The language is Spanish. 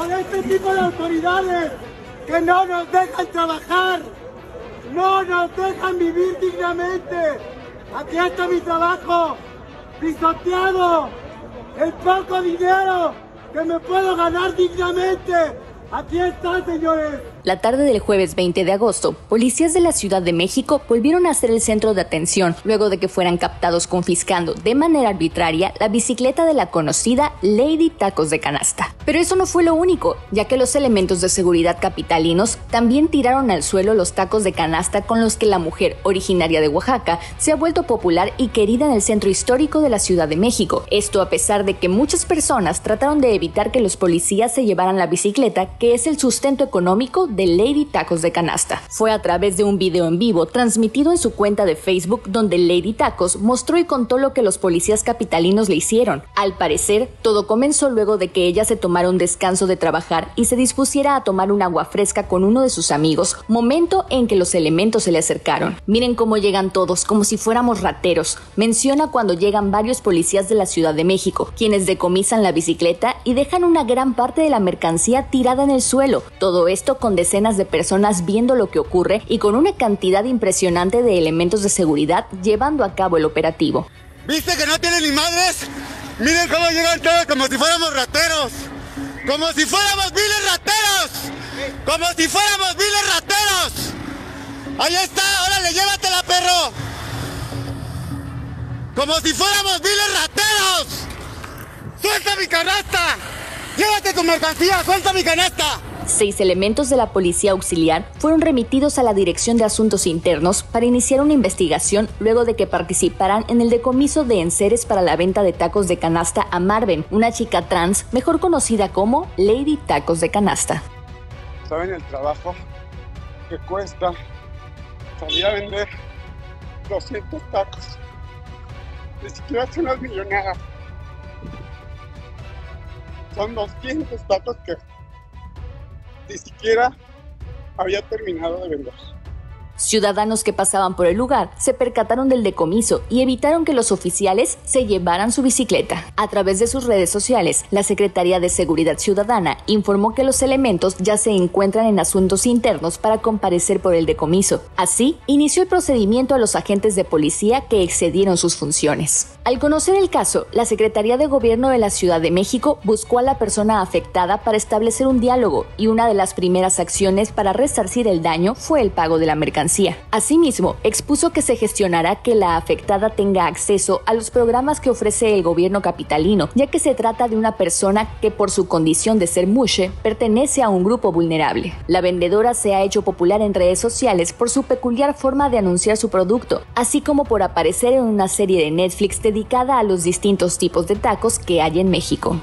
Con este tipo de autoridades que no nos dejan trabajar, no nos dejan vivir dignamente. Aquí está mi trabajo, pisoteado, el poco dinero que me puedo ganar dignamente. Aquí está, señores. La tarde del jueves 20 de agosto, policías de la Ciudad de México volvieron a ser el centro de atención luego de que fueran captados confiscando de manera arbitraria la bicicleta de la conocida Lady Tacos de Canasta. Pero eso no fue lo único, ya que los elementos de seguridad capitalinos también tiraron al suelo los tacos de canasta con los que la mujer originaria de Oaxaca se ha vuelto popular y querida en el centro histórico de la Ciudad de México. Esto a pesar de que muchas personas trataron de evitar que los policías se llevaran la bicicleta, que es el sustento económico de Lady Tacos de Canasta. Fue a través de un video en vivo transmitido en su cuenta de Facebook donde Lady Tacos mostró y contó lo que los policías capitalinos le hicieron. Al parecer, todo comenzó luego de que ella se tomara un descanso de trabajar y se dispusiera a tomar un agua fresca con uno de sus amigos, momento en que los elementos se le acercaron. Miren cómo llegan todos, como si fuéramos rateros. Menciona cuando llegan varios policías de la Ciudad de México, quienes decomisan la bicicleta y dejan una gran parte de la mercancía tirada en el suelo. Todo esto con decenas de personas viendo lo que ocurre y con una cantidad impresionante de elementos de seguridad llevando a cabo el operativo. ¿Viste que no tienen ni madres? Miren cómo llegan todos como si fuéramos rateros. Como si fuéramos miles rateros. Como si fuéramos miles rateros. Ahí está, órale, llévatela, perro. Como si fuéramos miles rateros. Suelta mi canasta. Llévate tu mercancía, suelta mi canasta. Seis elementos de la Policía Auxiliar fueron remitidos a la Dirección de Asuntos Internos para iniciar una investigación luego de que participaran en el decomiso de enseres para la venta de tacos de canasta a Marven, una chica trans mejor conocida como Lady Tacos de Canasta. ¿Saben el trabajo que cuesta salir a vender 200 tacos? Ni siquiera son las millonadas. Son 200 tacos que ni siquiera había terminado de vender. Ciudadanos que pasaban por el lugar se percataron del decomiso y evitaron que los oficiales se llevaran su bicicleta. A través de sus redes sociales, la Secretaría de Seguridad Ciudadana informó que los elementos ya se encuentran en asuntos internos para comparecer por el decomiso. Así, inició el procedimiento a los agentes de policía que excedieron sus funciones. Al conocer el caso, la Secretaría de Gobierno de la Ciudad de México buscó a la persona afectada para establecer un diálogo y una de las primeras acciones para resarcir el daño fue el pago de la mercancía. Asimismo, expuso que se gestionará que la afectada tenga acceso a los programas que ofrece el gobierno capitalino, ya que se trata de una persona que por su condición de ser mushe pertenece a un grupo vulnerable. La vendedora se ha hecho popular en redes sociales por su peculiar forma de anunciar su producto, así como por aparecer en una serie de Netflix dedicada a los distintos tipos de tacos que hay en México.